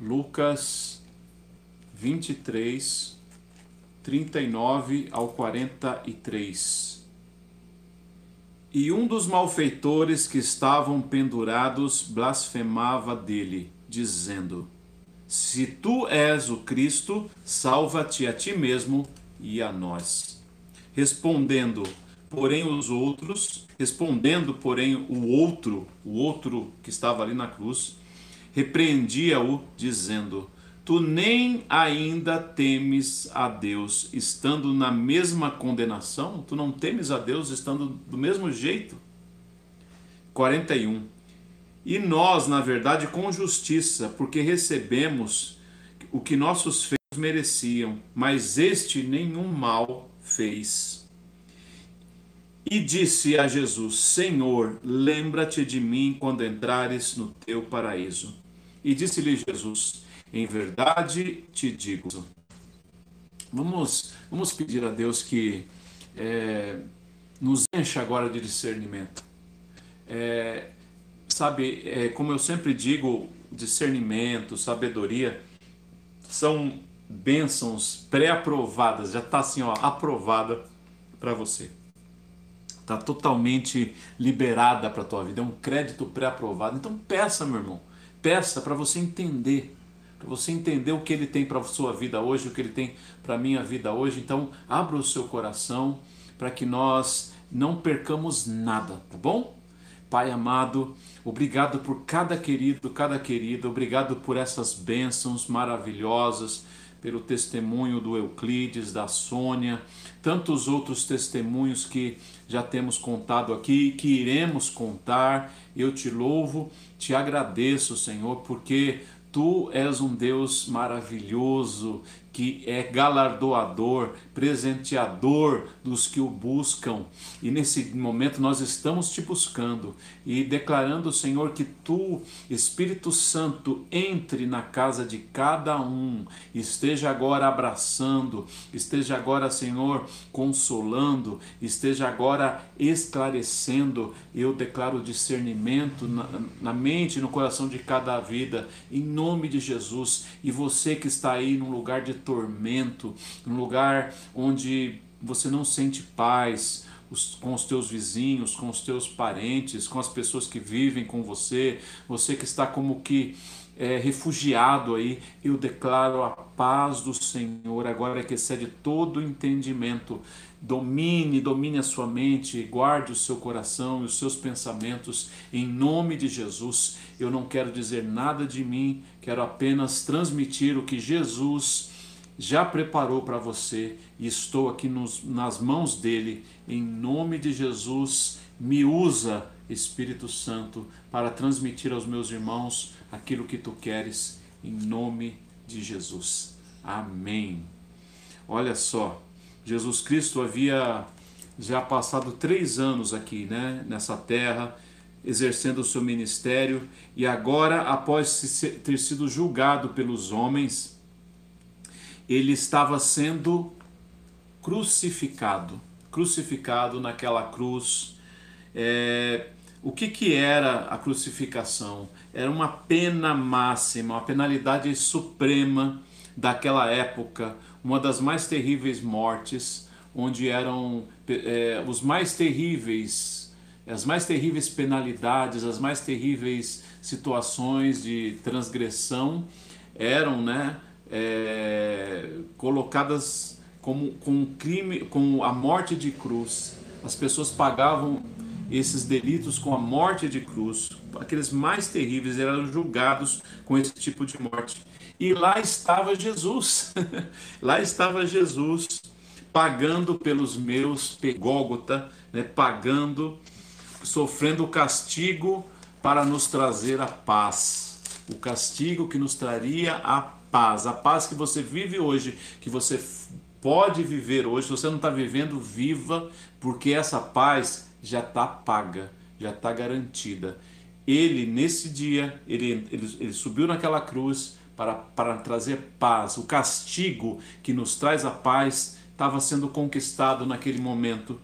Lucas 23, 39 ao 43. E um dos malfeitores que estavam pendurados blasfemava dele, dizendo: Se tu és o Cristo, salva-te a ti mesmo e a nós. Respondendo, porém, os outros, respondendo, porém, o outro, o outro que estava ali na cruz, repreendia-o, dizendo: Tu nem ainda temes a Deus estando na mesma condenação? Tu não temes a Deus estando do mesmo jeito? 41. E nós, na verdade, com justiça, porque recebemos o que nossos feitos mereciam, mas este nenhum mal fez. E disse a Jesus: Senhor, lembra-te de mim quando entrares no teu paraíso. E disse-lhe Jesus: Em verdade te digo. Vamos, vamos pedir a Deus que é, nos encha agora de discernimento. É, sabe, é, como eu sempre digo, discernimento, sabedoria são bênçãos pré-aprovadas, já está assim, ó, aprovada para você. Está totalmente liberada para a tua vida, é um crédito pré-aprovado. Então peça, meu irmão, Peça para você entender, para você entender o que ele tem para a sua vida hoje, o que ele tem para a minha vida hoje. Então, abra o seu coração para que nós não percamos nada, tá bom? Pai amado, obrigado por cada querido, cada querida, obrigado por essas bênçãos maravilhosas, pelo testemunho do Euclides, da Sônia, tantos outros testemunhos que já temos contado aqui que iremos contar. Eu te louvo, te agradeço, Senhor, porque Tu és um Deus maravilhoso que é galardoador, presenteador dos que o buscam. E nesse momento nós estamos te buscando e declarando, Senhor, que tu, Espírito Santo, entre na casa de cada um, esteja agora abraçando, esteja agora, Senhor, consolando, esteja agora esclarecendo. Eu declaro discernimento na, na mente e no coração de cada vida, em nome de Jesus. E você que está aí num lugar de tormento, num lugar onde você não sente paz, com os teus vizinhos, com os teus parentes, com as pessoas que vivem com você, você que está como que é, refugiado aí, eu declaro a paz do Senhor agora que excede todo entendimento. Domine, domine a sua mente, guarde o seu coração e os seus pensamentos em nome de Jesus. Eu não quero dizer nada de mim, quero apenas transmitir o que Jesus já preparou para você e estou aqui nos, nas mãos dele. Em nome de Jesus, me usa, Espírito Santo, para transmitir aos meus irmãos aquilo que tu queres, em nome de Jesus. Amém. Olha só, Jesus Cristo havia já passado três anos aqui, né, nessa terra, exercendo o seu ministério, e agora, após ter sido julgado pelos homens, ele estava sendo crucificado, crucificado naquela cruz. É, o que, que era a crucificação? Era uma pena máxima, uma penalidade suprema daquela época, uma das mais terríveis mortes, onde eram é, os mais terríveis, as mais terríveis penalidades, as mais terríveis situações de transgressão eram, né? É, colocadas como, com crime, com a morte de cruz. As pessoas pagavam esses delitos com a morte de cruz. Aqueles mais terríveis eram julgados com esse tipo de morte. E lá estava Jesus. lá estava Jesus pagando pelos meus, Pegógota, né, pagando, sofrendo o castigo para nos trazer a paz. O castigo que nos traria a paz, a paz que você vive hoje, que você pode viver hoje, se você não está vivendo, viva, porque essa paz já está paga, já está garantida. Ele, nesse dia, ele, ele, ele subiu naquela cruz para, para trazer paz. O castigo que nos traz a paz estava sendo conquistado naquele momento.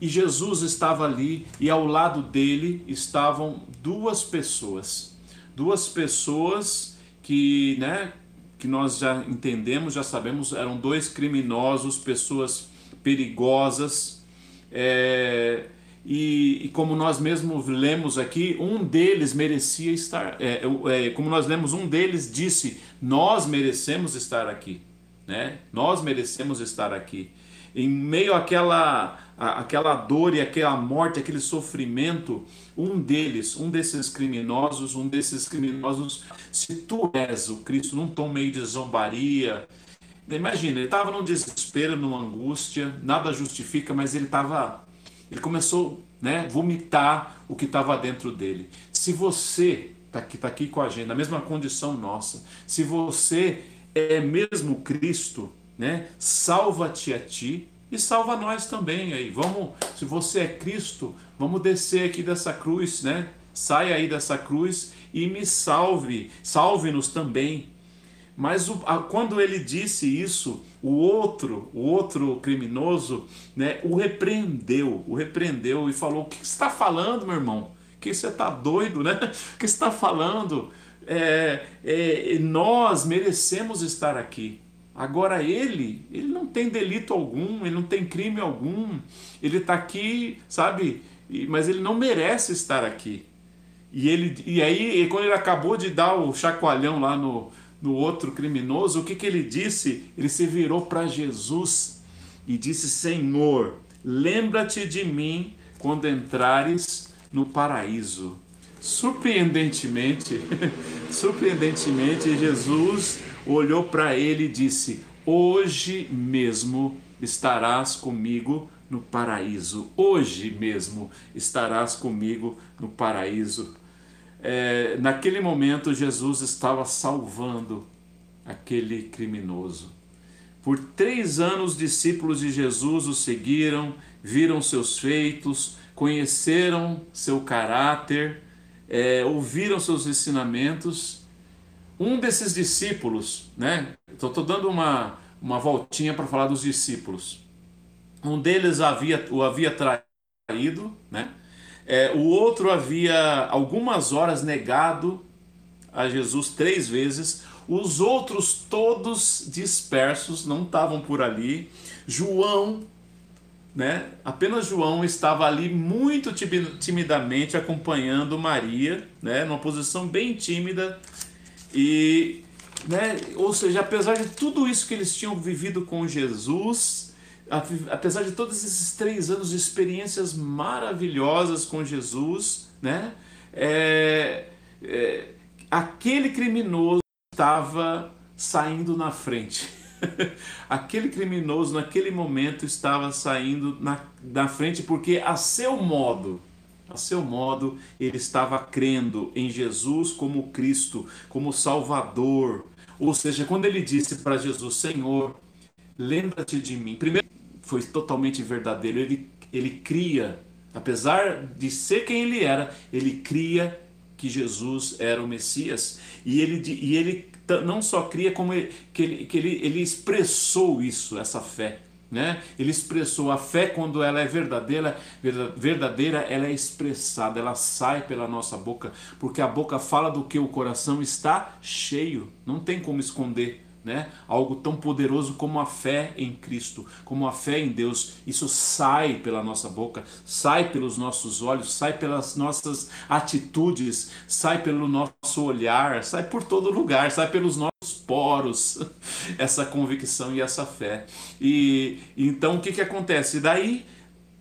E Jesus estava ali e ao lado dele estavam duas pessoas. Duas pessoas que, né, que nós já entendemos, já sabemos, eram dois criminosos, pessoas perigosas, é, e, e, como nós mesmos lemos aqui, um deles merecia estar, é, é, como nós lemos, um deles disse: Nós merecemos estar aqui, né? Nós merecemos estar aqui. Em meio àquela, àquela dor e aquela morte, aquele sofrimento, um deles, um desses criminosos, um desses criminosos, se tu és o Cristo, num tom meio de zombaria, imagina, ele estava num desespero, numa angústia, nada justifica, mas ele estava ele começou né, vomitar o que estava dentro dele. Se você está aqui, tá aqui com a gente, na mesma condição nossa, se você é mesmo Cristo, né, salva-te a ti e salva nós também aí. Vamos, se você é Cristo, vamos descer aqui dessa cruz, né? Saia aí dessa cruz e me salve, salve-nos também. Mas o, a, quando ele disse isso, o outro, o outro criminoso, né, o repreendeu, o repreendeu e falou: "O que você está falando, meu irmão? Que você está doido, né? O que você está falando? É, é, nós merecemos estar aqui. Agora ele, ele não tem delito algum, ele não tem crime algum. Ele está aqui, sabe? Mas ele não merece estar aqui. E ele, e aí quando ele acabou de dar o chacoalhão lá no no outro criminoso, o que, que ele disse? Ele se virou para Jesus e disse: Senhor, lembra-te de mim quando entrares no paraíso. Surpreendentemente, surpreendentemente, Jesus olhou para ele e disse: Hoje mesmo estarás comigo no paraíso. Hoje mesmo estarás comigo no paraíso é, naquele momento Jesus estava salvando aquele criminoso. Por três anos, discípulos de Jesus o seguiram, viram seus feitos, conheceram seu caráter, é, ouviram seus ensinamentos. Um desses discípulos, né? Estou dando uma, uma voltinha para falar dos discípulos. Um deles havia, o havia traído, né? É, o outro havia algumas horas negado a Jesus três vezes. Os outros todos dispersos, não estavam por ali. João, né? Apenas João estava ali muito timidamente acompanhando Maria, né? Numa posição bem tímida. E, né? Ou seja, apesar de tudo isso que eles tinham vivido com Jesus, apesar de todos esses três anos de experiências maravilhosas com Jesus, né? É, é, aquele criminoso estava saindo na frente. aquele criminoso naquele momento estava saindo na, na frente porque a seu modo, a seu modo, ele estava crendo em Jesus como Cristo, como Salvador. Ou seja, quando ele disse para Jesus, Senhor, lembra-te de mim. Primeiro, foi totalmente verdadeiro. Ele, ele cria, apesar de ser quem ele era, ele cria que Jesus era o Messias. E ele, e ele não só cria, como ele, que, ele, que ele, ele expressou isso, essa fé. Né? Ele expressou a fé quando ela é verdadeira, verdadeira, ela é expressada, ela sai pela nossa boca, porque a boca fala do que o coração está cheio, não tem como esconder né? Algo tão poderoso como a fé em Cristo, como a fé em Deus. Isso sai pela nossa boca, sai pelos nossos olhos, sai pelas nossas atitudes, sai pelo nosso olhar, sai por todo lugar, sai pelos nossos poros. Essa convicção e essa fé. E então o que que acontece? Daí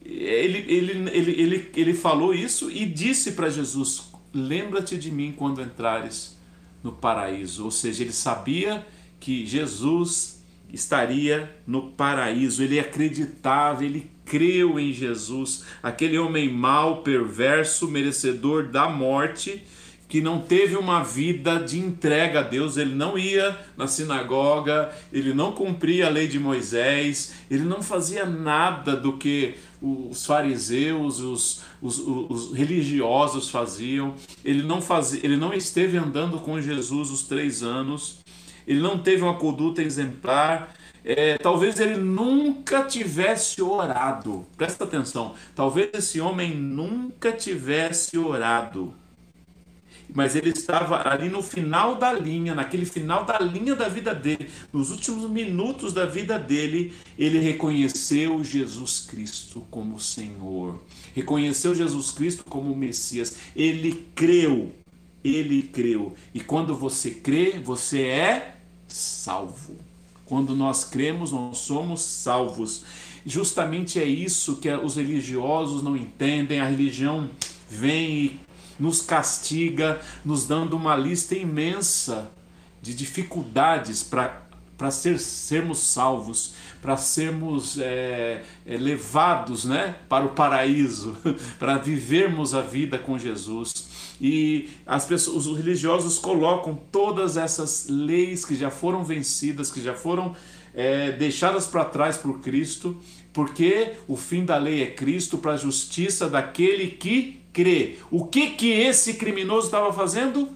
ele, ele, ele, ele, ele falou isso e disse para Jesus: Lembra-te de mim quando entrares no paraíso. Ou seja, ele sabia que Jesus estaria no paraíso. Ele acreditava, ele creu em Jesus, aquele homem mau, perverso, merecedor da morte, que não teve uma vida de entrega a Deus, ele não ia na sinagoga, ele não cumpria a lei de Moisés, ele não fazia nada do que os fariseus, os, os, os religiosos faziam, ele não, fazia, ele não esteve andando com Jesus os três anos, ele não teve uma conduta exemplar, é, talvez ele nunca tivesse orado. Presta atenção, talvez esse homem nunca tivesse orado. mas ele estava ali no final da linha, naquele final da linha da vida dele, nos últimos minutos da vida dele, ele reconheceu Jesus Cristo como Senhor, reconheceu Jesus Cristo como Messias, ele creu, ele creu, e quando você crê, você é salvo. Quando nós cremos, nós somos salvos. Justamente é isso que os religiosos não entendem. A religião vem e nos castiga, nos dando uma lista imensa de dificuldades para ser, sermos salvos, para sermos é, é, levados né, para o paraíso, para vivermos a vida com Jesus. E as pessoas, os religiosos colocam todas essas leis que já foram vencidas, que já foram é, deixadas para trás por Cristo, porque o fim da lei é Cristo para a justiça daquele que crê. O que que esse criminoso estava fazendo?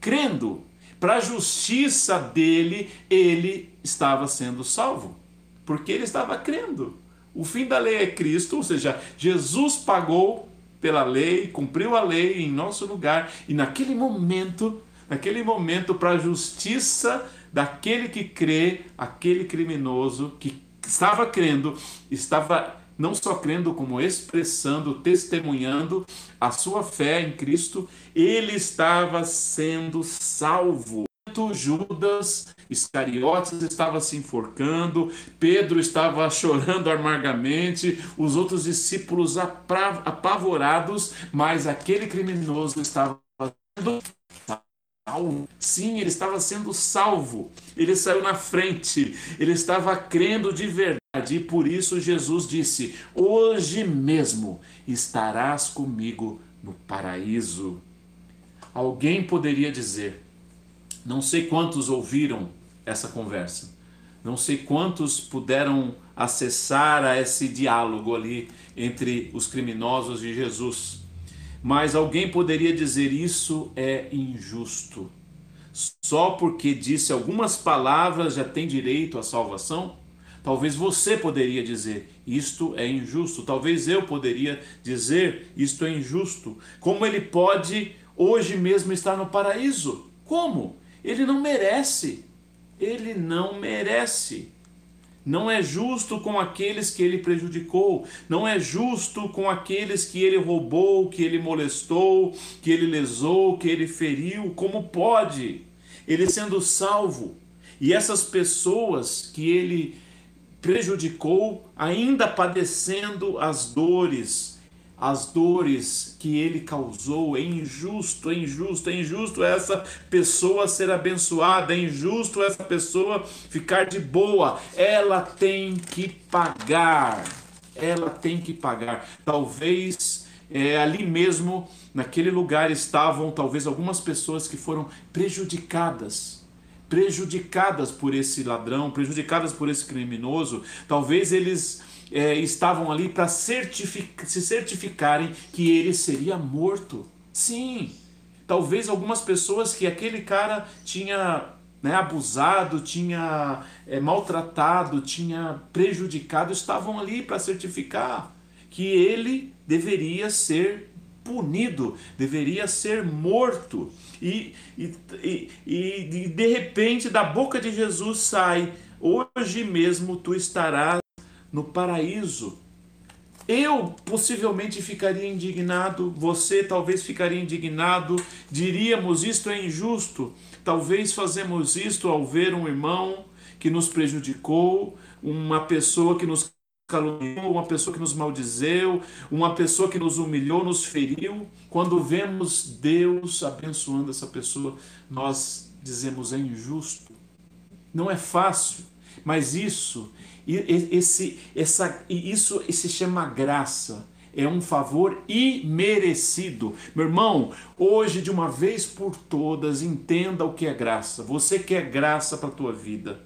Crendo. Para a justiça dele, ele estava sendo salvo, porque ele estava crendo. O fim da lei é Cristo, ou seja, Jesus pagou pela lei, cumpriu a lei em nosso lugar, e naquele momento, naquele momento, para a justiça daquele que crê, aquele criminoso que estava crendo, estava não só crendo, como expressando, testemunhando a sua fé em Cristo, ele estava sendo salvo. Judas Iscariotes estava se enforcando, Pedro estava chorando amargamente, os outros discípulos apavorados, mas aquele criminoso estava sendo salvo. Sim, ele estava sendo salvo. Ele saiu na frente. Ele estava crendo de verdade. E por isso Jesus disse: Hoje mesmo estarás comigo no paraíso. Alguém poderia dizer, não sei quantos ouviram essa conversa, não sei quantos puderam acessar a esse diálogo ali entre os criminosos e Jesus. Mas alguém poderia dizer isso é injusto. Só porque disse algumas palavras já tem direito à salvação? Talvez você poderia dizer isto é injusto. Talvez eu poderia dizer isto é injusto. Como ele pode hoje mesmo estar no paraíso? Como? Ele não merece. Ele não merece não é justo com aqueles que ele prejudicou, não é justo com aqueles que ele roubou, que ele molestou, que ele lesou, que ele feriu. Como pode? Ele sendo salvo e essas pessoas que ele prejudicou ainda padecendo as dores as dores que ele causou. É injusto, é injusto, é injusto essa pessoa ser abençoada, é injusto essa pessoa ficar de boa. Ela tem que pagar. Ela tem que pagar. Talvez é, ali mesmo, naquele lugar, estavam talvez algumas pessoas que foram prejudicadas prejudicadas por esse ladrão, prejudicadas por esse criminoso. Talvez eles é, estavam ali para certific se certificarem que ele seria morto. Sim, talvez algumas pessoas que aquele cara tinha né, abusado, tinha é, maltratado, tinha prejudicado, estavam ali para certificar que ele deveria ser punido, deveria ser morto. E, e, e, e de repente da boca de Jesus sai: Hoje mesmo tu estarás no paraíso. Eu possivelmente ficaria indignado, você talvez ficaria indignado, diríamos isto é injusto. Talvez fazemos isto ao ver um irmão que nos prejudicou, uma pessoa que nos caluniou, uma pessoa que nos maldizeu, uma pessoa que nos humilhou, nos feriu. Quando vemos Deus abençoando essa pessoa, nós dizemos é injusto. Não é fácil, mas isso esse, essa, isso se chama graça. É um favor imerecido. Meu irmão, hoje, de uma vez por todas, entenda o que é graça. Você quer graça para a tua vida,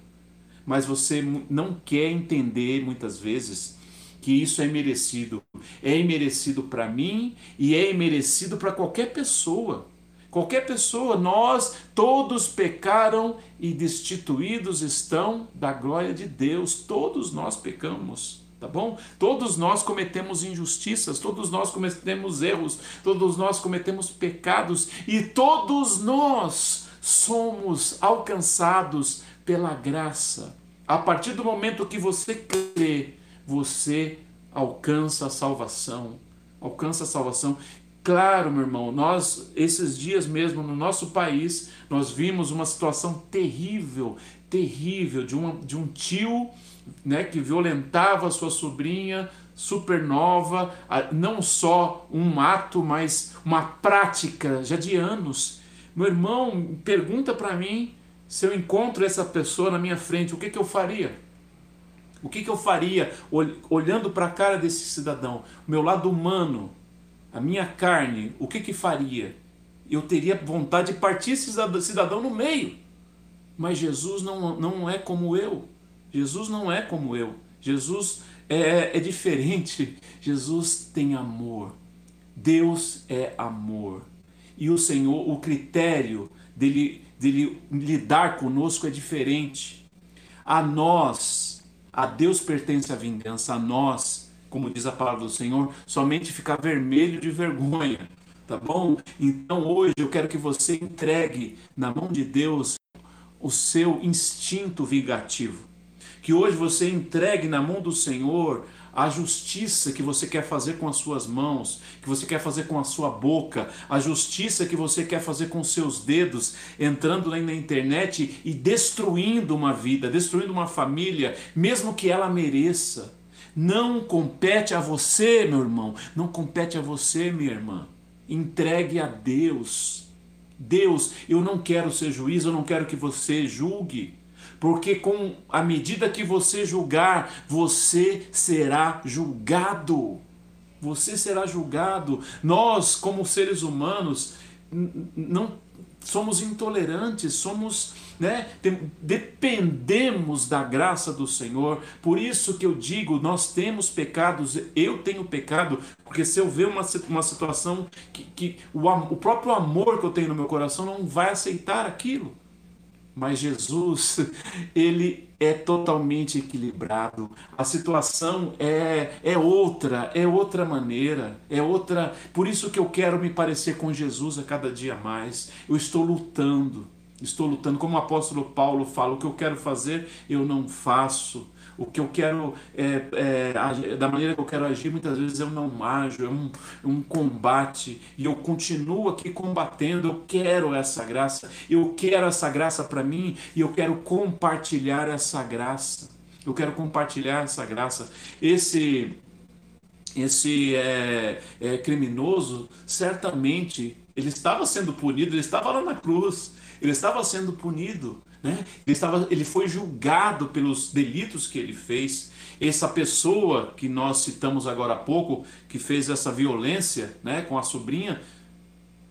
mas você não quer entender, muitas vezes, que isso é merecido. É imerecido para mim e é imerecido para qualquer pessoa. Qualquer pessoa, nós todos pecaram e destituídos estão da glória de Deus. Todos nós pecamos. tá bom? Todos nós cometemos injustiças, todos nós cometemos erros, todos nós cometemos pecados e todos nós somos alcançados pela graça. A partir do momento que você crê, você alcança a salvação. Alcança a salvação. Claro, meu irmão, nós, esses dias mesmo, no nosso país, nós vimos uma situação terrível, terrível, de, uma, de um tio né, que violentava sua sobrinha supernova, não só um ato, mas uma prática já de anos. Meu irmão, pergunta para mim se eu encontro essa pessoa na minha frente, o que, que eu faria? O que, que eu faria olhando para a cara desse cidadão? Meu lado humano, a minha carne, o que que faria? Eu teria vontade de partir esse cidadão no meio. Mas Jesus não, não é como eu. Jesus não é como eu. Jesus é, é diferente. Jesus tem amor. Deus é amor. E o Senhor, o critério dele, dele lidar conosco é diferente. A nós, a Deus pertence a vingança, a nós como diz a palavra do Senhor, somente ficar vermelho de vergonha, tá bom? Então hoje eu quero que você entregue na mão de Deus o seu instinto vingativo. Que hoje você entregue na mão do Senhor a justiça que você quer fazer com as suas mãos, que você quer fazer com a sua boca, a justiça que você quer fazer com seus dedos, entrando lá na internet e destruindo uma vida, destruindo uma família, mesmo que ela mereça. Não compete a você, meu irmão, não compete a você, minha irmã. Entregue a Deus. Deus, eu não quero ser juiz, eu não quero que você julgue. Porque com a medida que você julgar, você será julgado. Você será julgado. Nós, como seres humanos, não somos intolerantes, somos né? Dependemos da graça do Senhor. Por isso que eu digo, nós temos pecados, eu tenho pecado, porque se eu ver uma, uma situação que, que o, o próprio amor que eu tenho no meu coração não vai aceitar aquilo. Mas Jesus, ele é totalmente equilibrado. A situação é, é outra, é outra maneira, é outra. Por isso que eu quero me parecer com Jesus a cada dia mais. Eu estou lutando estou lutando. Como o apóstolo Paulo fala, o que eu quero fazer, eu não faço. O que eu quero, é, é, da maneira que eu quero agir, muitas vezes eu não ajo, é um, um combate. E eu continuo aqui combatendo. Eu quero essa graça, eu quero essa graça para mim e eu quero compartilhar essa graça. Eu quero compartilhar essa graça. Esse esse é, é, criminoso, certamente, ele estava sendo punido, ele estava lá na cruz, ele estava sendo punido, né? ele, estava, ele foi julgado pelos delitos que ele fez. Essa pessoa que nós citamos agora há pouco, que fez essa violência né, com a sobrinha,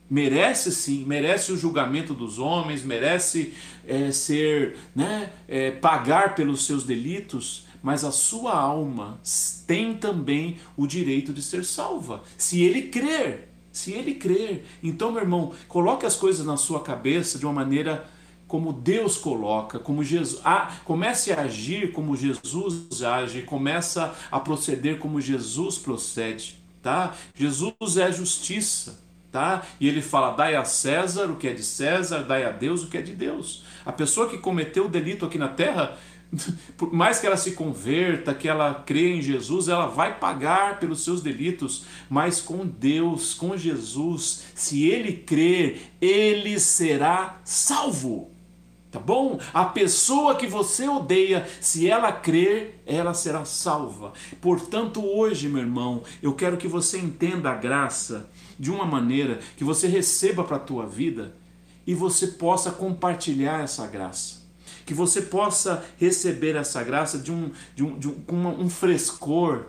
merece sim, merece o julgamento dos homens, merece é, ser, né, é, pagar pelos seus delitos, mas a sua alma tem também o direito de ser salva, se ele crer. Se ele crer. Então, meu irmão, coloque as coisas na sua cabeça de uma maneira como Deus coloca, como Jesus. Ah, comece a agir como Jesus age, começa a proceder como Jesus procede, tá? Jesus é justiça, tá? E ele fala: "Dai a César o que é de César, dai a Deus o que é de Deus". A pessoa que cometeu o delito aqui na terra, por mais que ela se converta, que ela crê em Jesus, ela vai pagar pelos seus delitos, mas com Deus, com Jesus, se ele crer, ele será salvo. Tá bom? A pessoa que você odeia, se ela crer, ela será salva. Portanto, hoje, meu irmão, eu quero que você entenda a graça de uma maneira que você receba para a tua vida e você possa compartilhar essa graça que você possa receber essa graça de um, de um, de um, com um frescor,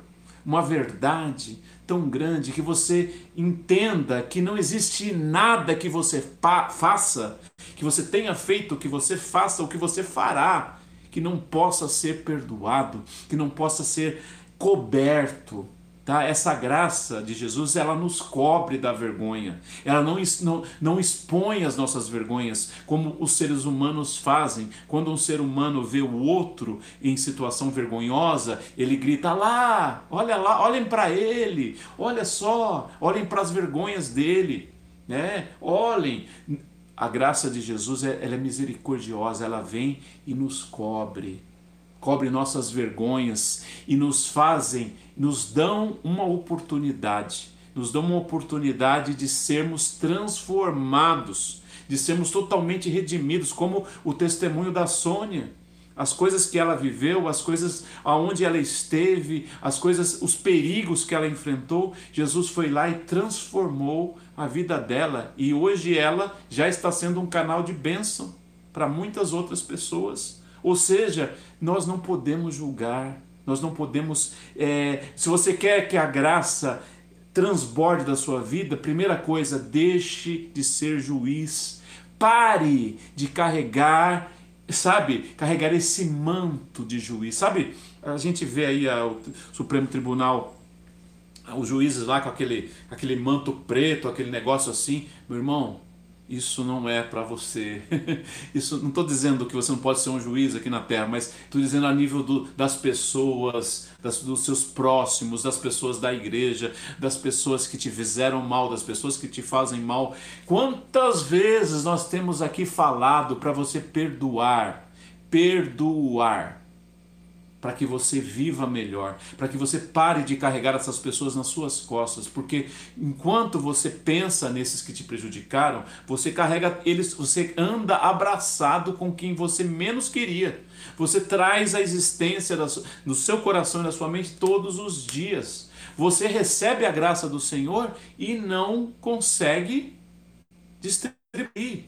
uma verdade tão grande, que você entenda que não existe nada que você faça, que você tenha feito, que você faça, o que você fará, que não possa ser perdoado, que não possa ser coberto Tá? Essa graça de Jesus, ela nos cobre da vergonha. Ela não, não, não expõe as nossas vergonhas, como os seres humanos fazem. Quando um ser humano vê o outro em situação vergonhosa, ele grita lá, olha lá, olhem para ele, olha só, olhem para as vergonhas dele, né? Olhem. A graça de Jesus, ela é misericordiosa, ela vem e nos cobre cobre nossas vergonhas e nos fazem, nos dão uma oportunidade, nos dão uma oportunidade de sermos transformados, de sermos totalmente redimidos, como o testemunho da Sônia. As coisas que ela viveu, as coisas aonde ela esteve, as coisas, os perigos que ela enfrentou, Jesus foi lá e transformou a vida dela e hoje ela já está sendo um canal de bênção para muitas outras pessoas. Ou seja, nós não podemos julgar, nós não podemos. É, se você quer que a graça transborde da sua vida, primeira coisa, deixe de ser juiz. Pare de carregar, sabe, carregar esse manto de juiz. Sabe, a gente vê aí o Supremo Tribunal os juízes lá com aquele, aquele manto preto, aquele negócio assim, meu irmão, isso não é para você. Isso não estou dizendo que você não pode ser um juiz aqui na Terra, mas estou dizendo a nível do, das pessoas, das, dos seus próximos, das pessoas da igreja, das pessoas que te fizeram mal, das pessoas que te fazem mal. Quantas vezes nós temos aqui falado para você perdoar, perdoar para que você viva melhor, para que você pare de carregar essas pessoas nas suas costas, porque enquanto você pensa nesses que te prejudicaram, você carrega eles, você anda abraçado com quem você menos queria. Você traz a existência no seu coração e na sua mente todos os dias. Você recebe a graça do Senhor e não consegue distribuir.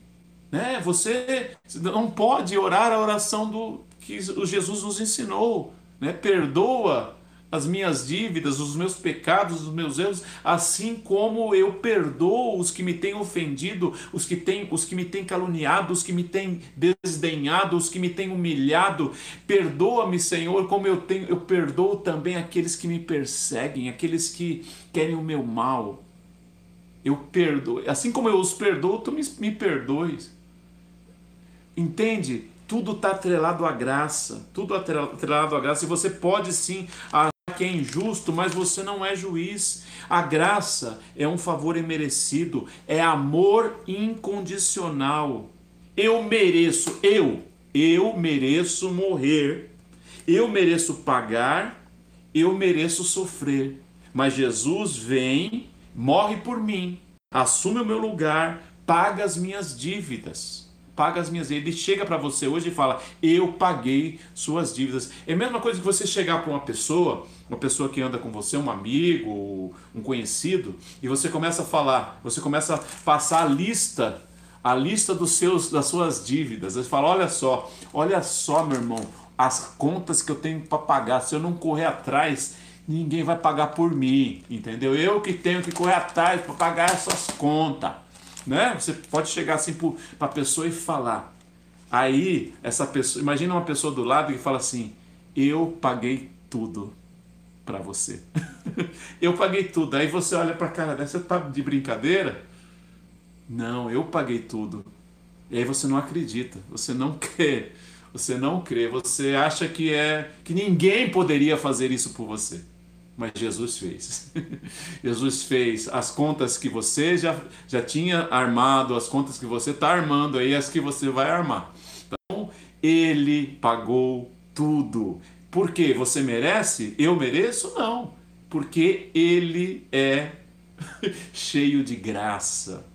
Né? Você não pode orar a oração do, que o Jesus nos ensinou, né? Perdoa as minhas dívidas, os meus pecados, os meus erros, assim como eu perdoo os que me têm ofendido, os que, têm, os que me têm caluniado, os que me têm desdenhado, os que me têm humilhado. Perdoa-me, Senhor, como eu tenho, eu perdoo também aqueles que me perseguem, aqueles que querem o meu mal. Eu perdoo, assim como eu os perdoo, tu me, me perdoes. Entende? Tudo está atrelado à graça, tudo atrelado à graça. E você pode sim achar que é injusto, mas você não é juiz. A graça é um favor imerecido, é amor incondicional. Eu mereço, eu, eu mereço morrer, eu mereço pagar, eu mereço sofrer. Mas Jesus vem, morre por mim, assume o meu lugar, paga as minhas dívidas paga as minhas dívidas. Ele chega para você hoje e fala: Eu paguei suas dívidas. É a mesma coisa que você chegar para uma pessoa, uma pessoa que anda com você, um amigo, um conhecido, e você começa a falar, você começa a passar a lista, a lista dos seus, das suas dívidas. Você fala: Olha só, olha só, meu irmão, as contas que eu tenho para pagar. Se eu não correr atrás, ninguém vai pagar por mim, entendeu? Eu que tenho que correr atrás para pagar essas contas né? Você pode chegar assim para a pessoa e falar. Aí, essa pessoa, imagina uma pessoa do lado que fala assim: Eu paguei tudo para você. eu paguei tudo. Aí você olha para a cara dessa, tá de brincadeira? Não, eu paguei tudo. E aí você não acredita, você não crê, você não crê, você acha que é que ninguém poderia fazer isso por você mas Jesus fez. Jesus fez as contas que você já, já tinha armado, as contas que você está armando aí, as que você vai armar. Então, ele pagou tudo. Por quê? Você merece? Eu mereço? Não. Porque ele é cheio de graça.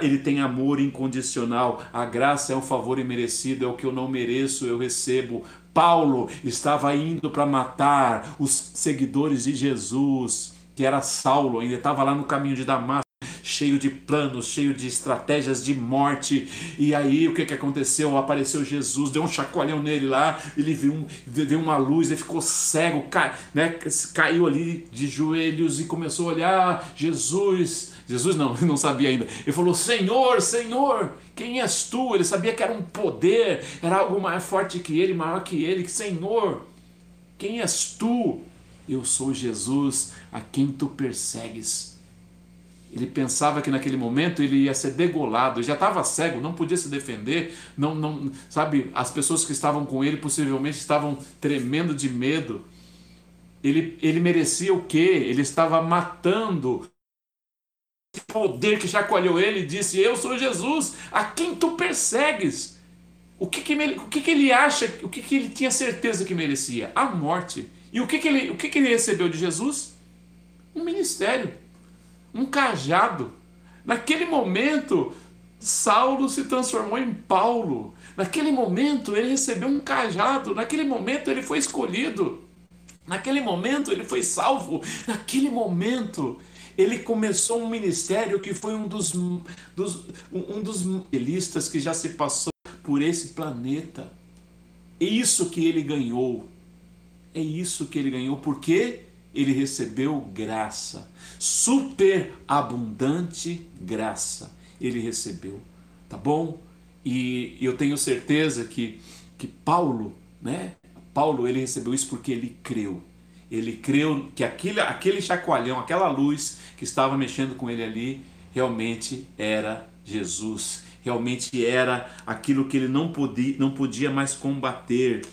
Ele tem amor incondicional. A graça é um favor imerecido, é o que eu não mereço, eu recebo. Paulo estava indo para matar os seguidores de Jesus, que era Saulo, ainda estava lá no caminho de Damasco, cheio de planos, cheio de estratégias de morte. E aí o que, que aconteceu? Apareceu Jesus, deu um chacoalhão nele lá, ele viu, um, viu uma luz, ele ficou cego, cai, né, caiu ali de joelhos e começou a olhar Jesus Jesus não, não sabia ainda. Ele falou: Senhor, Senhor, quem és tu? Ele sabia que era um poder, era algo mais forte que ele, maior que ele. Senhor, quem és tu? Eu sou Jesus a quem tu persegues. Ele pensava que naquele momento ele ia ser degolado, já estava cego, não podia se defender, não, não, sabe, as pessoas que estavam com ele possivelmente estavam tremendo de medo. Ele, ele merecia o quê? Ele estava matando poder que chacoalhou ele e disse: Eu sou Jesus, a quem tu persegues. O que, que, o que, que ele acha, o que, que ele tinha certeza que merecia? A morte. E o que, que, ele, o que, que ele recebeu de Jesus? Um ministério, um cajado. Naquele momento, Saulo se transformou em Paulo. Naquele momento, ele recebeu um cajado. Naquele momento, ele foi escolhido. Naquele momento, ele foi salvo. Naquele momento, ele começou um ministério que foi um dos, dos um dos evangelistas que já se passou por esse planeta. É isso que ele ganhou. É isso que ele ganhou porque ele recebeu graça, superabundante graça. Ele recebeu, tá bom? E eu tenho certeza que que Paulo, né? Paulo ele recebeu isso porque ele creu. Ele creu que aquele, aquele chacoalhão, aquela luz que estava mexendo com ele ali, realmente era Jesus. Realmente era aquilo que ele não podia, não podia mais combater.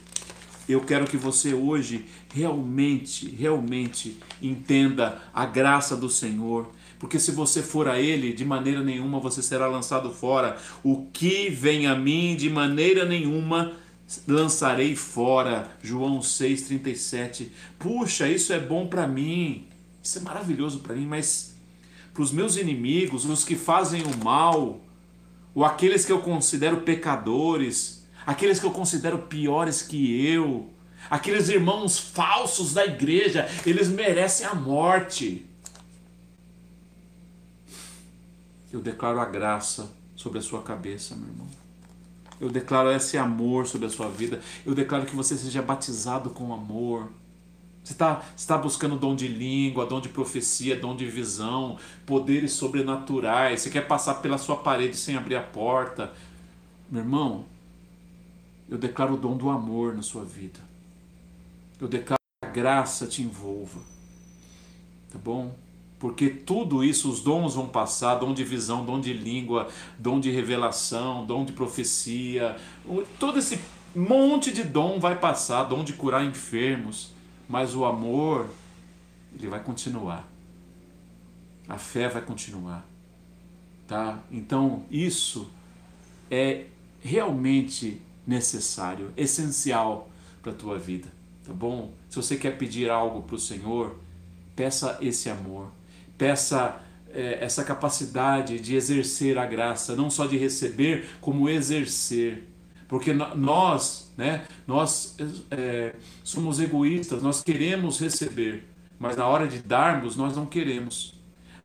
Eu quero que você hoje realmente, realmente entenda a graça do Senhor. Porque se você for a Ele, de maneira nenhuma você será lançado fora. O que vem a mim, de maneira nenhuma lançarei fora. João 6,37. Puxa, isso é bom para mim. Isso é maravilhoso para mim, mas para os meus inimigos, os que fazem o mal, ou aqueles que eu considero pecadores, aqueles que eu considero piores que eu, aqueles irmãos falsos da igreja, eles merecem a morte. Eu declaro a graça sobre a sua cabeça, meu irmão. Eu declaro esse amor sobre a sua vida. Eu declaro que você seja batizado com amor. Você está tá buscando dom de língua, dom de profecia, dom de visão, poderes sobrenaturais. Você quer passar pela sua parede sem abrir a porta. Meu irmão, eu declaro o dom do amor na sua vida. Eu declaro que a graça te envolva. Tá bom? Porque tudo isso, os dons vão passar, dom de visão, dom de língua, dom de revelação, dom de profecia, todo esse monte de dom vai passar, dom de curar enfermos, mas o amor, ele vai continuar. A fé vai continuar. Tá? Então, isso é realmente necessário, essencial para a tua vida, tá bom? Se você quer pedir algo para o Senhor, peça esse amor peça é, essa capacidade de exercer a graça, não só de receber, como exercer. Porque nós, né, nós é, somos egoístas, nós queremos receber, mas na hora de darmos, nós não queremos.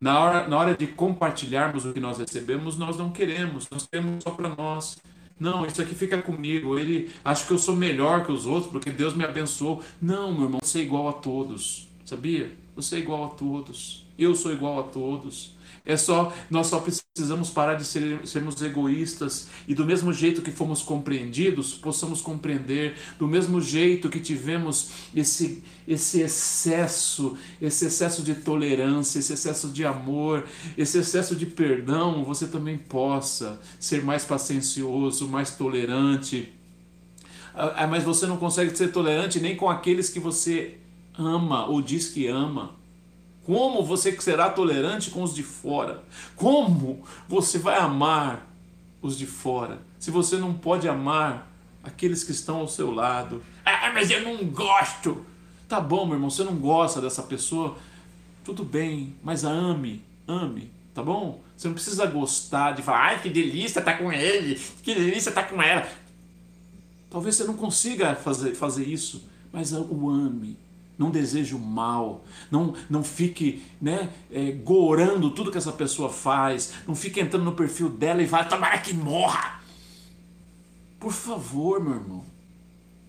Na hora, na hora de compartilharmos o que nós recebemos, nós não queremos, nós queremos só para nós. Não, isso aqui fica comigo. Ele acha que eu sou melhor que os outros porque Deus me abençoou. Não, meu irmão, você é igual a todos. Sabia? Você é igual a todos eu sou igual a todos. É só nós só precisamos parar de ser, sermos egoístas e do mesmo jeito que fomos compreendidos, possamos compreender, do mesmo jeito que tivemos esse esse excesso, esse excesso de tolerância, esse excesso de amor, esse excesso de perdão, você também possa ser mais paciencioso, mais tolerante. Ah, ah, mas você não consegue ser tolerante nem com aqueles que você ama ou diz que ama. Como você será tolerante com os de fora? Como você vai amar os de fora se você não pode amar aqueles que estão ao seu lado? Ah, mas eu não gosto. Tá bom, meu irmão, você não gosta dessa pessoa? Tudo bem, mas ame, ame, tá bom? Você não precisa gostar de falar, ai que delícia tá com ele, que delícia tá com ela. Talvez você não consiga fazer, fazer isso, mas o ame, não deseje o mal, não, não fique né, é, gorando tudo que essa pessoa faz, não fique entrando no perfil dela e vai tomar que morra. Por favor, meu irmão,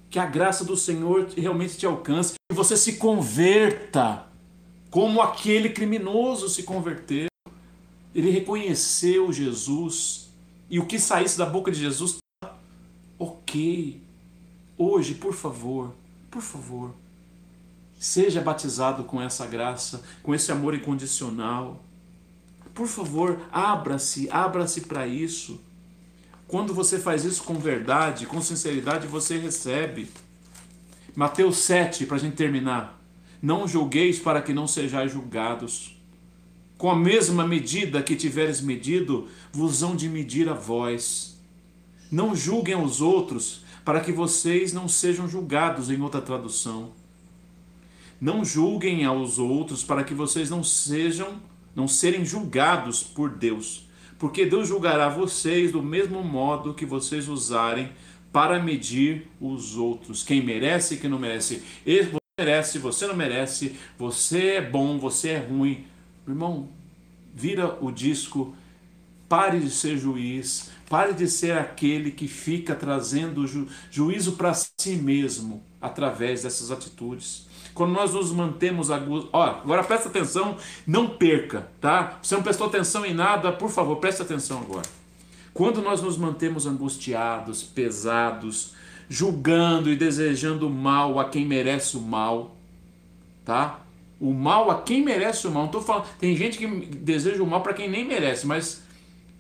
que a graça do Senhor realmente te alcance e você se converta como aquele criminoso se converteu. Ele reconheceu Jesus e o que saísse da boca de Jesus, ok. Hoje, por favor, por favor Seja batizado com essa graça, com esse amor incondicional. Por favor, abra-se, abra-se para isso. Quando você faz isso com verdade, com sinceridade, você recebe. Mateus 7, para a gente terminar. Não julgueis para que não sejais julgados. Com a mesma medida que tiveres medido, vos hão de medir a vós. Não julguem os outros, para que vocês não sejam julgados, em outra tradução. Não julguem aos outros, para que vocês não sejam, não serem julgados por Deus. Porque Deus julgará vocês do mesmo modo que vocês usarem para medir os outros. Quem merece e quem não merece. Você merece, você não merece, você é bom, você é ruim. Irmão, vira o disco, pare de ser juiz, pare de ser aquele que fica trazendo ju juízo para si mesmo através dessas atitudes. Quando nós nos mantemos agudos. Ó, agora presta atenção, não perca, tá? Você não prestou atenção em nada, por favor, preste atenção agora. Quando nós nos mantemos angustiados, pesados, julgando e desejando mal a quem merece o mal, tá? O mal a quem merece o mal. Não tô falando, tem gente que deseja o mal para quem nem merece, mas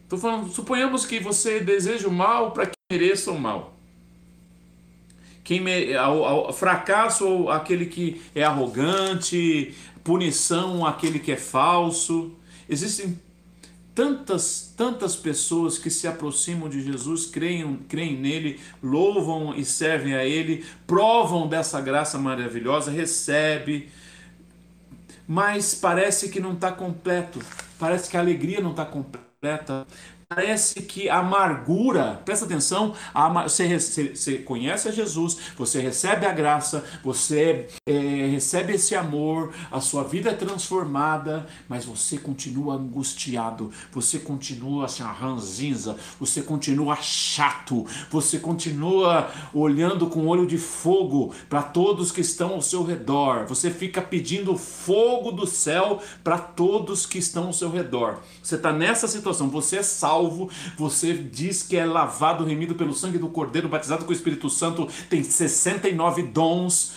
tô falando, suponhamos que você deseja o mal para quem mereça o mal. Quem me, ao, ao, fracasso aquele que é arrogante, punição aquele que é falso. Existem tantas, tantas pessoas que se aproximam de Jesus, creem, creem nele, louvam e servem a ele, provam dessa graça maravilhosa, recebe, mas parece que não está completo, parece que a alegria não está completa, Parece que a amargura, presta atenção, você, você, conhece a Jesus, você recebe a graça, você é, recebe esse amor, a sua vida é transformada, mas você continua angustiado, você continua assim, ranzinza, você continua chato, você continua olhando com olho de fogo para todos que estão ao seu redor, você fica pedindo fogo do céu para todos que estão ao seu redor. Você está nessa situação, você é salvo salvo, você diz que é lavado, remido pelo sangue do Cordeiro, batizado com o Espírito Santo, tem 69 dons.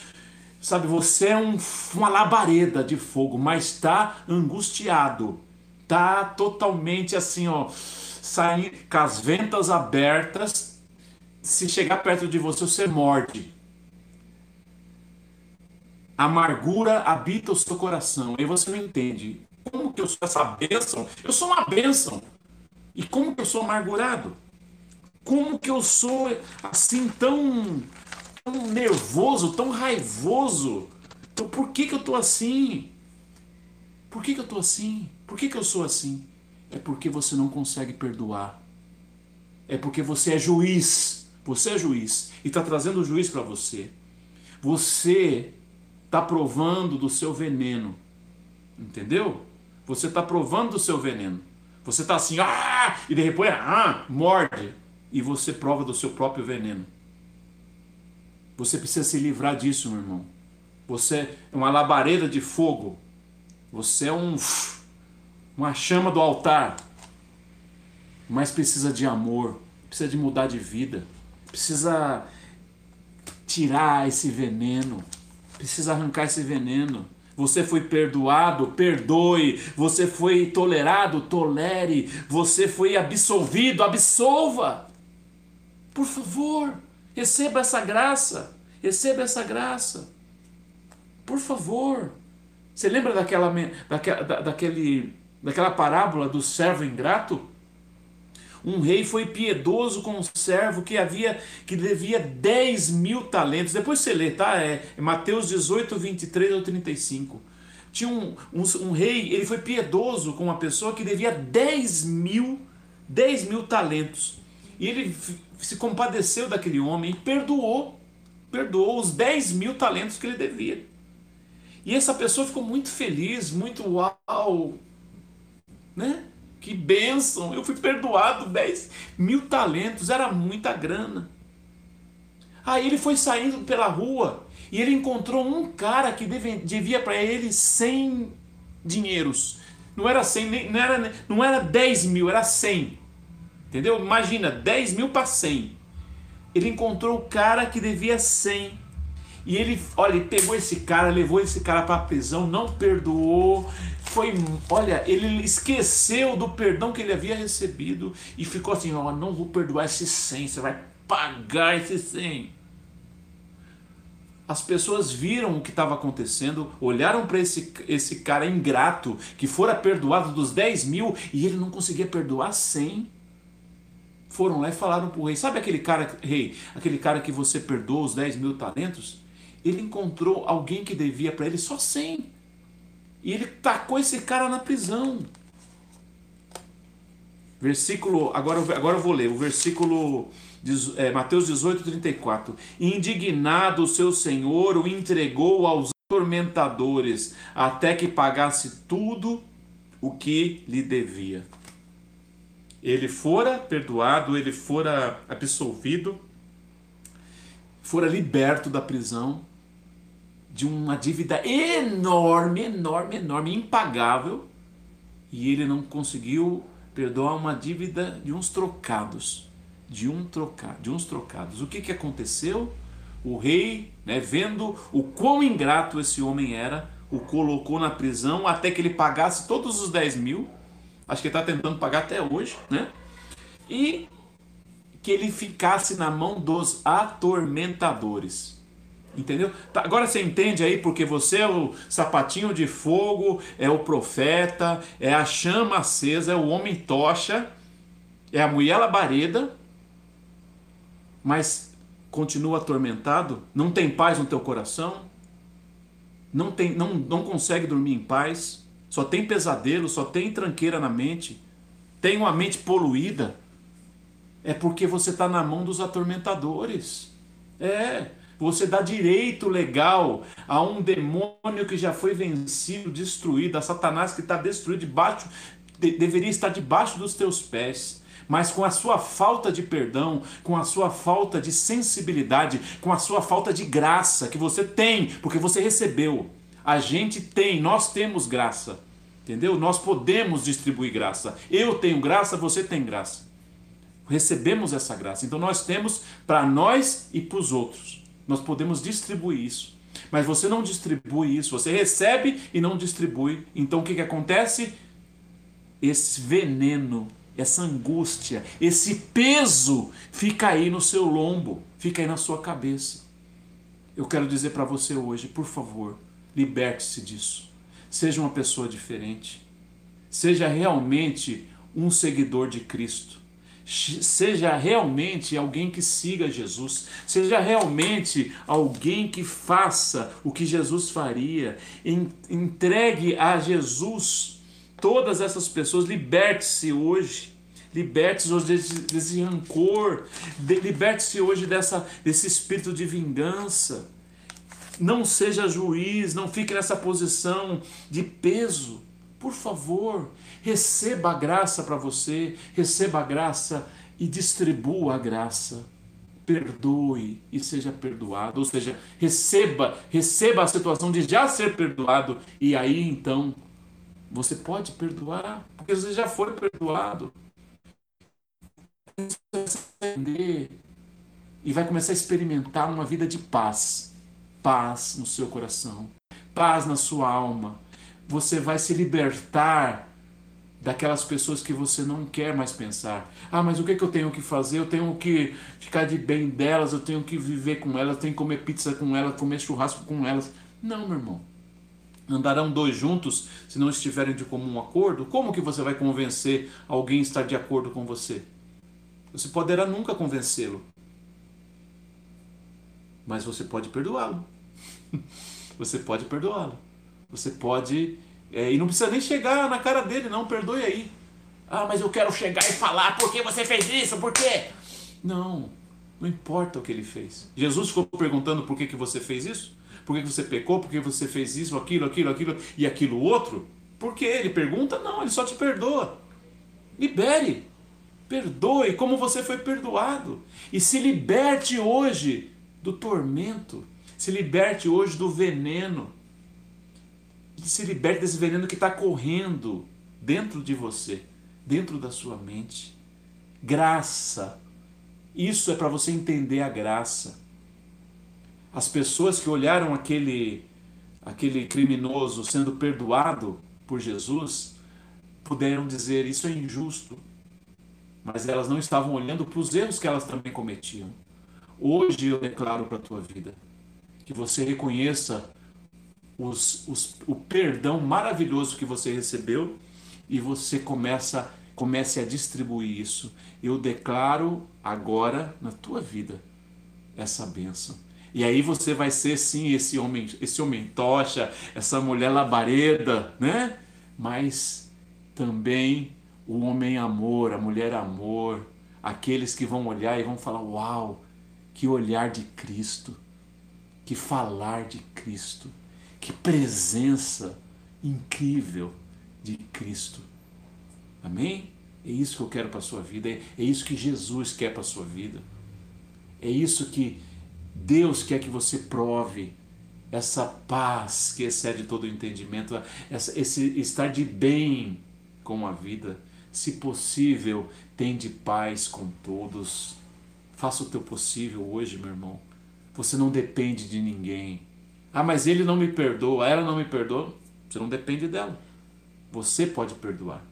Sabe, você é um, uma labareda de fogo, mas está angustiado, está totalmente assim, ó, saindo com as ventas abertas. Se chegar perto de você, você morde. Amargura habita o seu coração. E você não entende. Como que eu sou essa bênção? Eu sou uma bênção. E como que eu sou amargurado? Como que eu sou assim tão, tão nervoso, tão raivoso? Então por que, que eu tô assim? Por que, que eu tô assim? Por que, que eu sou assim? É porque você não consegue perdoar. É porque você é juiz. Você é juiz e está trazendo o juiz para você. Você está provando do seu veneno. Entendeu? Você está provando do seu veneno. Você está assim, ah! e de repente, ah, morde. E você prova do seu próprio veneno. Você precisa se livrar disso, meu irmão. Você é uma labareda de fogo. Você é um uma chama do altar. Mas precisa de amor, precisa de mudar de vida, precisa tirar esse veneno, precisa arrancar esse veneno. Você foi perdoado, perdoe. Você foi tolerado, tolere. Você foi absolvido, absolva. Por favor, receba essa graça. Receba essa graça. Por favor. Você lembra daquela, daquela, daquele, daquela parábola do servo ingrato? Um rei foi piedoso com um servo que havia que devia 10 mil talentos. Depois você lê, tá? É, é Mateus 18, 23 ao 35. Tinha um, um, um, rei, ele foi piedoso com uma pessoa que devia 10 mil, 10 mil talentos. E ele se compadeceu daquele homem e perdoou. Perdoou os 10 mil talentos que ele devia. E essa pessoa ficou muito feliz, muito uau, né? Que bênção! Eu fui perdoado 10 mil talentos, era muita grana. Aí ele foi saindo pela rua e ele encontrou um cara que devia para ele 100 dinheiros. Não era 100, não era, não era 10 mil, era 100. Entendeu? Imagina, 10 mil para 100. Ele encontrou o cara que devia 100. E ele, olha, ele pegou esse cara, levou esse cara para a prisão, não perdoou. Foi, olha, ele esqueceu do perdão que ele havia recebido e ficou assim, ó, não vou perdoar esse 100, você vai pagar esse 100. As pessoas viram o que estava acontecendo, olharam para esse, esse cara ingrato que fora perdoado dos 10 mil e ele não conseguia perdoar 100. Foram lá e falaram para o rei: Sabe aquele cara, rei, aquele cara que você perdoou os 10 mil talentos? Ele encontrou alguém que devia para ele só 100. E ele tacou esse cara na prisão. Versículo, agora, agora eu vou ler, o versículo é, Mateus 18, 34. Indignado o seu senhor o entregou aos atormentadores, até que pagasse tudo o que lhe devia. Ele fora perdoado, ele fora absolvido, fora liberto da prisão de uma dívida enorme, enorme, enorme, impagável, e ele não conseguiu perdoar uma dívida de uns trocados de, um troca, de uns trocados. O que, que aconteceu? O rei, né, vendo o quão ingrato esse homem era, o colocou na prisão até que ele pagasse todos os 10 mil. Acho que está tentando pagar até hoje, né? E que ele ficasse na mão dos atormentadores. Entendeu? Tá, agora você entende aí porque você é o sapatinho de fogo, é o profeta, é a chama acesa, é o homem tocha, é a mulher labareda, mas continua atormentado, não tem paz no teu coração, não, tem, não, não consegue dormir em paz, só tem pesadelo, só tem tranqueira na mente, tem uma mente poluída, é porque você está na mão dos atormentadores. É, você dá direito legal a um demônio que já foi vencido, destruído, a Satanás que está destruído debaixo, de, deveria estar debaixo dos teus pés mas com a sua falta de perdão, com a sua falta de sensibilidade, com a sua falta de graça que você tem, porque você recebeu. A gente tem, nós temos graça. Entendeu? Nós podemos distribuir graça. Eu tenho graça, você tem graça. Recebemos essa graça. Então nós temos para nós e para os outros. Nós podemos distribuir isso. Mas você não distribui isso, você recebe e não distribui. Então o que, que acontece? Esse veneno essa angústia, esse peso fica aí no seu lombo, fica aí na sua cabeça. Eu quero dizer para você hoje, por favor, liberte-se disso. Seja uma pessoa diferente. Seja realmente um seguidor de Cristo. Seja realmente alguém que siga Jesus. Seja realmente alguém que faça o que Jesus faria. Entregue a Jesus todas essas pessoas, liberte-se hoje. Liberte-se hoje desse, desse rancor. De, liberte-se hoje dessa, desse espírito de vingança. Não seja juiz, não fique nessa posição de peso. Por favor, receba a graça para você, receba a graça e distribua a graça. Perdoe e seja perdoado, ou seja, receba, receba a situação de já ser perdoado e aí então você pode perdoar, porque você já foi perdoado. E vai começar a experimentar uma vida de paz. Paz no seu coração, paz na sua alma. Você vai se libertar daquelas pessoas que você não quer mais pensar. Ah, mas o que, é que eu tenho que fazer? Eu tenho que ficar de bem delas, eu tenho que viver com elas, eu tenho que comer pizza com elas, comer churrasco com elas. Não, meu irmão. Andarão dois juntos se não estiverem de comum acordo? Como que você vai convencer alguém a estar de acordo com você? Você poderá nunca convencê-lo. Mas você pode perdoá-lo. você pode perdoá-lo. Você pode. É, e não precisa nem chegar na cara dele, não, perdoe aí. Ah, mas eu quero chegar e falar por que você fez isso, por quê? Não, não importa o que ele fez. Jesus ficou perguntando por que, que você fez isso? Por que você pecou? Por que você fez isso, aquilo, aquilo, aquilo e aquilo outro? Por que ele pergunta? Não, ele só te perdoa. Libere. Perdoe como você foi perdoado. E se liberte hoje do tormento. Se liberte hoje do veneno. Se liberte desse veneno que está correndo dentro de você, dentro da sua mente. Graça. Isso é para você entender a graça. As pessoas que olharam aquele aquele criminoso sendo perdoado por Jesus puderam dizer isso é injusto, mas elas não estavam olhando para os erros que elas também cometiam. Hoje eu declaro para a tua vida que você reconheça os, os, o perdão maravilhoso que você recebeu e você começa comece a distribuir isso. Eu declaro agora na tua vida essa bênção. E aí você vai ser sim esse homem, esse homem tocha, essa mulher labareda, né? Mas também o homem amor, a mulher amor, aqueles que vão olhar e vão falar: "Uau, que olhar de Cristo, que falar de Cristo, que presença incrível de Cristo". Amém? É isso que eu quero para a sua vida, é, isso que Jesus quer para a sua vida. É isso que Deus quer que você prove essa paz que excede todo o entendimento, essa, esse estar de bem com a vida. Se possível, tem de paz com todos. Faça o teu possível hoje, meu irmão. Você não depende de ninguém. Ah, mas ele não me perdoa, ela não me perdoa. Você não depende dela. Você pode perdoar.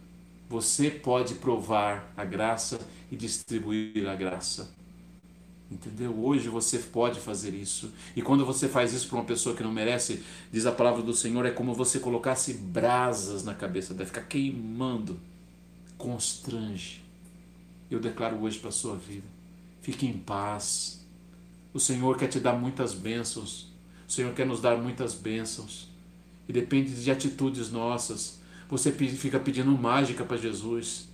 Você pode provar a graça e distribuir a graça. Entendeu? Hoje você pode fazer isso. E quando você faz isso para uma pessoa que não merece, diz a palavra do Senhor, é como você colocasse brasas na cabeça dela, ficar queimando. Constrange. Eu declaro hoje para a sua vida. Fique em paz. O Senhor quer te dar muitas bênçãos. O Senhor quer nos dar muitas bênçãos. E depende de atitudes nossas. Você fica pedindo mágica para Jesus.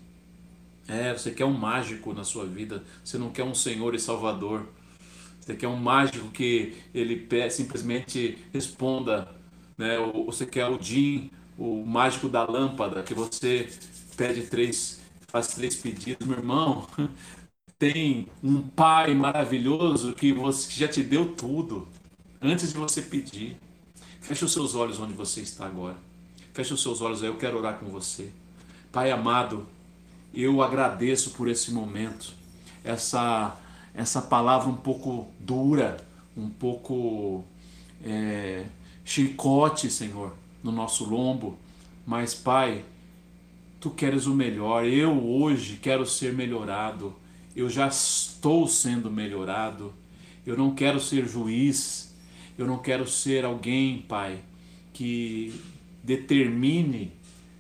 É, você quer um mágico na sua vida, você não quer um Senhor e Salvador. Você quer um mágico que ele simplesmente responda, né? Ou você quer o Jim, o mágico da lâmpada, que você pede três, faz três pedidos, meu irmão. Tem um pai maravilhoso que você que já te deu tudo antes de você pedir. Feche os seus olhos onde você está agora. Feche os seus olhos aí, eu quero orar com você. Pai amado, eu agradeço por esse momento, essa, essa palavra um pouco dura, um pouco é, chicote, Senhor, no nosso lombo, mas Pai, Tu queres o melhor, eu hoje quero ser melhorado, eu já estou sendo melhorado, eu não quero ser juiz, eu não quero ser alguém, Pai, que determine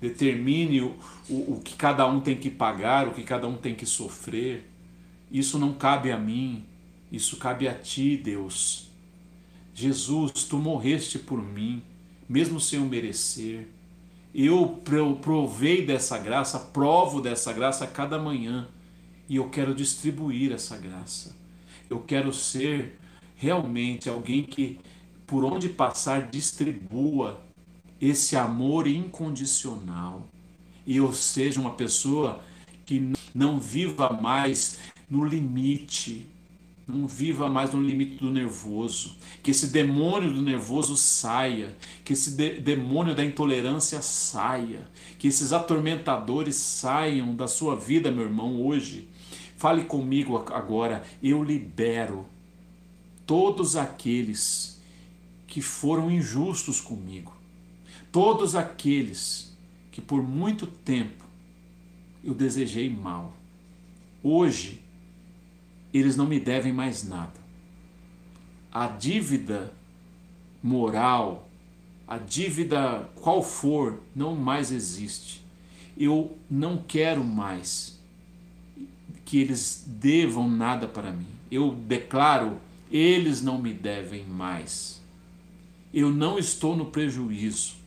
determine o, o, o que cada um tem que pagar, o que cada um tem que sofrer. Isso não cabe a mim, isso cabe a ti, Deus. Jesus, tu morreste por mim, mesmo sem eu merecer. Eu provei dessa graça, provo dessa graça a cada manhã e eu quero distribuir essa graça. Eu quero ser realmente alguém que, por onde passar, distribua esse amor incondicional. E eu seja uma pessoa que não viva mais no limite, não viva mais no limite do nervoso, que esse demônio do nervoso saia, que esse de demônio da intolerância saia, que esses atormentadores saiam da sua vida, meu irmão, hoje. Fale comigo agora, eu libero todos aqueles que foram injustos comigo todos aqueles que por muito tempo eu desejei mal. Hoje, eles não me devem mais nada. A dívida moral, a dívida qual for, não mais existe. Eu não quero mais que eles devam nada para mim. Eu declaro, eles não me devem mais. Eu não estou no prejuízo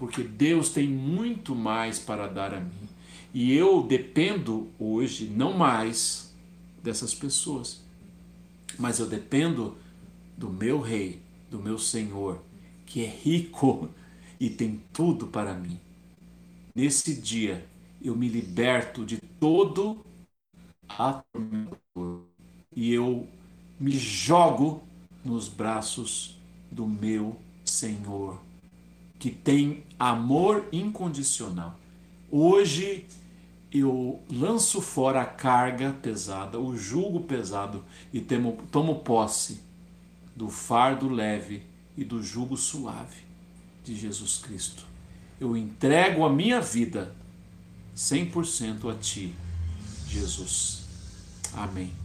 porque Deus tem muito mais para dar a mim. E eu dependo hoje não mais dessas pessoas, mas eu dependo do meu Rei, do meu Senhor, que é rico e tem tudo para mim. Nesse dia eu me liberto de todo atormentador e eu me jogo nos braços do meu Senhor que tem amor incondicional. Hoje eu lanço fora a carga pesada, o jugo pesado e temo, tomo posse do fardo leve e do jugo suave de Jesus Cristo. Eu entrego a minha vida 100% a Ti, Jesus. Amém.